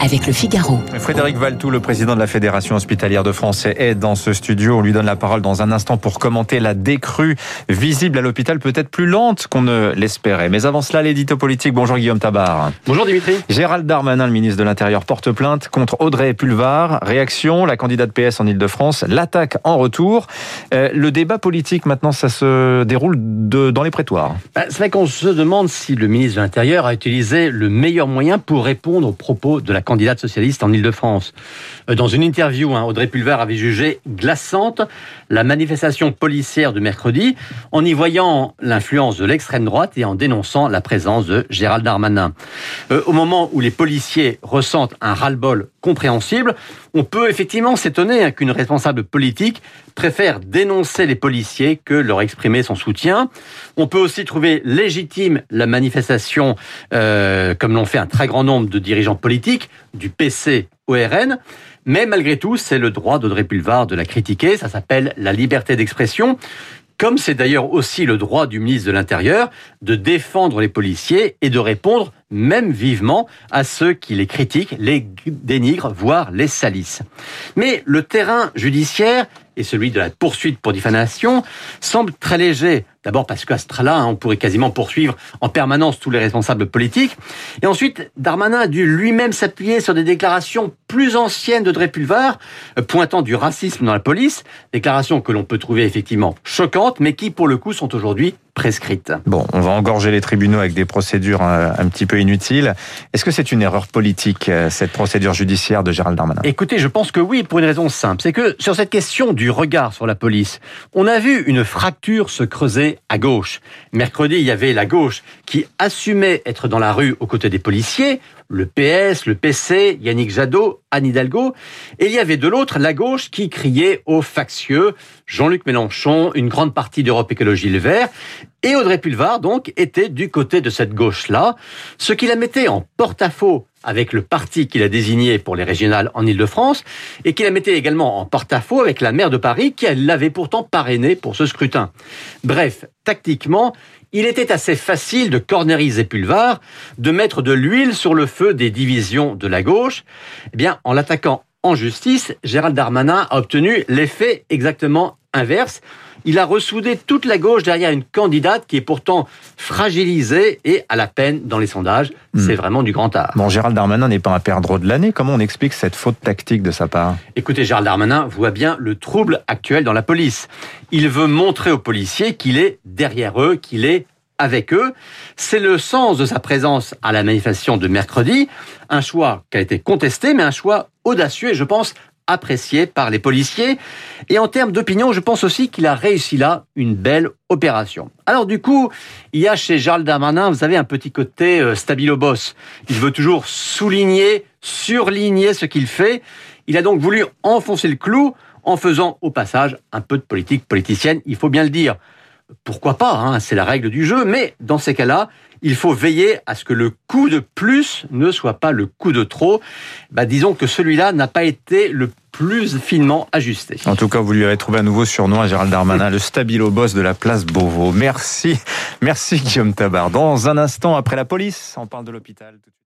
avec le Figaro. Frédéric Valtou, le président de la Fédération hospitalière de France, est dans ce studio. On lui donne la parole dans un instant pour commenter la décrue visible à l'hôpital, peut-être plus lente qu'on ne l'espérait. Mais avant cela, l'édito politique. Bonjour Guillaume Tabar. Bonjour Dimitri. Gérald Darmanin, le ministre de l'Intérieur, porte plainte contre Audrey Pulvar. Réaction, la candidate PS en Ile-de-France, l'attaque en retour. Euh, le débat politique, maintenant, ça se déroule de, dans les prétoires. Bah, c'est vrai qu'on se demande si le ministre de l'Intérieur a utilisé le meilleur moyen pour répondre aux propos de la candidate socialiste en Ile-de-France. Euh, dans une interview, hein, Audrey Pulvar avait jugé glaçante la manifestation policière de mercredi en y voyant l'influence de l'extrême droite et en dénonçant la présence de Gérald Darmanin. Euh, au moment où les policiers ressentent un ras-le-bol compréhensible, on peut effectivement s'étonner hein, qu'une responsable politique préfère dénoncer les policiers que leur exprimer son soutien. On peut aussi trouver légitime la manifestation, euh, comme l'ont fait un très grand nombre de dirigeants politiques, du PC au RN. Mais malgré tout, c'est le droit d'Audrey Pulvar de la critiquer. Ça s'appelle la liberté d'expression comme c'est d'ailleurs aussi le droit du ministre de l'Intérieur de défendre les policiers et de répondre même vivement à ceux qui les critiquent, les dénigrent, voire les salissent. Mais le terrain judiciaire et celui de la poursuite pour diffamation semble très léger. D'abord parce qu'à ce là hein, on pourrait quasiment poursuivre en permanence tous les responsables politiques. Et ensuite, Darmanin a dû lui-même s'appuyer sur des déclarations plus anciennes de Drépulvar, euh, pointant du racisme dans la police. Déclarations que l'on peut trouver effectivement choquantes, mais qui, pour le coup, sont aujourd'hui prescrites. Bon, on va engorger les tribunaux avec des procédures un, euh, un petit peu inutiles. Est-ce que c'est une erreur politique, euh, cette procédure judiciaire de Gérald Darmanin? Écoutez, je pense que oui, pour une raison simple. C'est que sur cette question du regard sur la police, on a vu une fracture se creuser à gauche. Mercredi, il y avait la gauche qui assumait être dans la rue aux côtés des policiers, le PS, le PC, Yannick Jadot, Anne Hidalgo, et il y avait de l'autre la gauche qui criait aux factieux, Jean-Luc Mélenchon, une grande partie d'Europe Écologie Le Vert, et Audrey Pulvar, donc, était du côté de cette gauche-là, ce qui la mettait en porte-à-faux avec le parti qu'il a désigné pour les régionales en Ile-de-France, et qui la mettait également en porte-à-faux avec la maire de Paris, qui l'avait pourtant parrainé pour ce scrutin. Bref, tactiquement, il était assez facile de corneriser Pulvar, de mettre de l'huile sur le feu des divisions de la gauche. Eh bien, en l'attaquant en justice, Gérald Darmanin a obtenu l'effet exactement inverse. Il a ressoudé toute la gauche derrière une candidate qui est pourtant fragilisée et à la peine dans les sondages. Hmm. C'est vraiment du grand art. Bon, Gérald Darmanin n'est pas un perdreau de l'année. Comment on explique cette faute tactique de sa part Écoutez, Gérald Darmanin voit bien le trouble actuel dans la police. Il veut montrer aux policiers qu'il est derrière eux, qu'il est avec eux. C'est le sens de sa présence à la manifestation de mercredi. Un choix qui a été contesté, mais un choix audacieux et je pense apprécié par les policiers. Et en termes d'opinion, je pense aussi qu'il a réussi là une belle opération. Alors du coup, il y a chez Charles Darmanin, vous savez, un petit côté euh, stabilo boss. Il veut toujours souligner, surligner ce qu'il fait. Il a donc voulu enfoncer le clou en faisant au passage un peu de politique politicienne, il faut bien le dire pourquoi pas, hein, c'est la règle du jeu, mais dans ces cas-là, il faut veiller à ce que le coup de plus ne soit pas le coup de trop. Bah, disons que celui-là n'a pas été le plus finement ajusté. En tout cas, vous lui avez trouvé un nouveau surnom à Gérald Darmanin, le stabilo boss de la place Beauvau. Merci, merci Guillaume Tabar. Dans un instant, après la police, on parle de l'hôpital.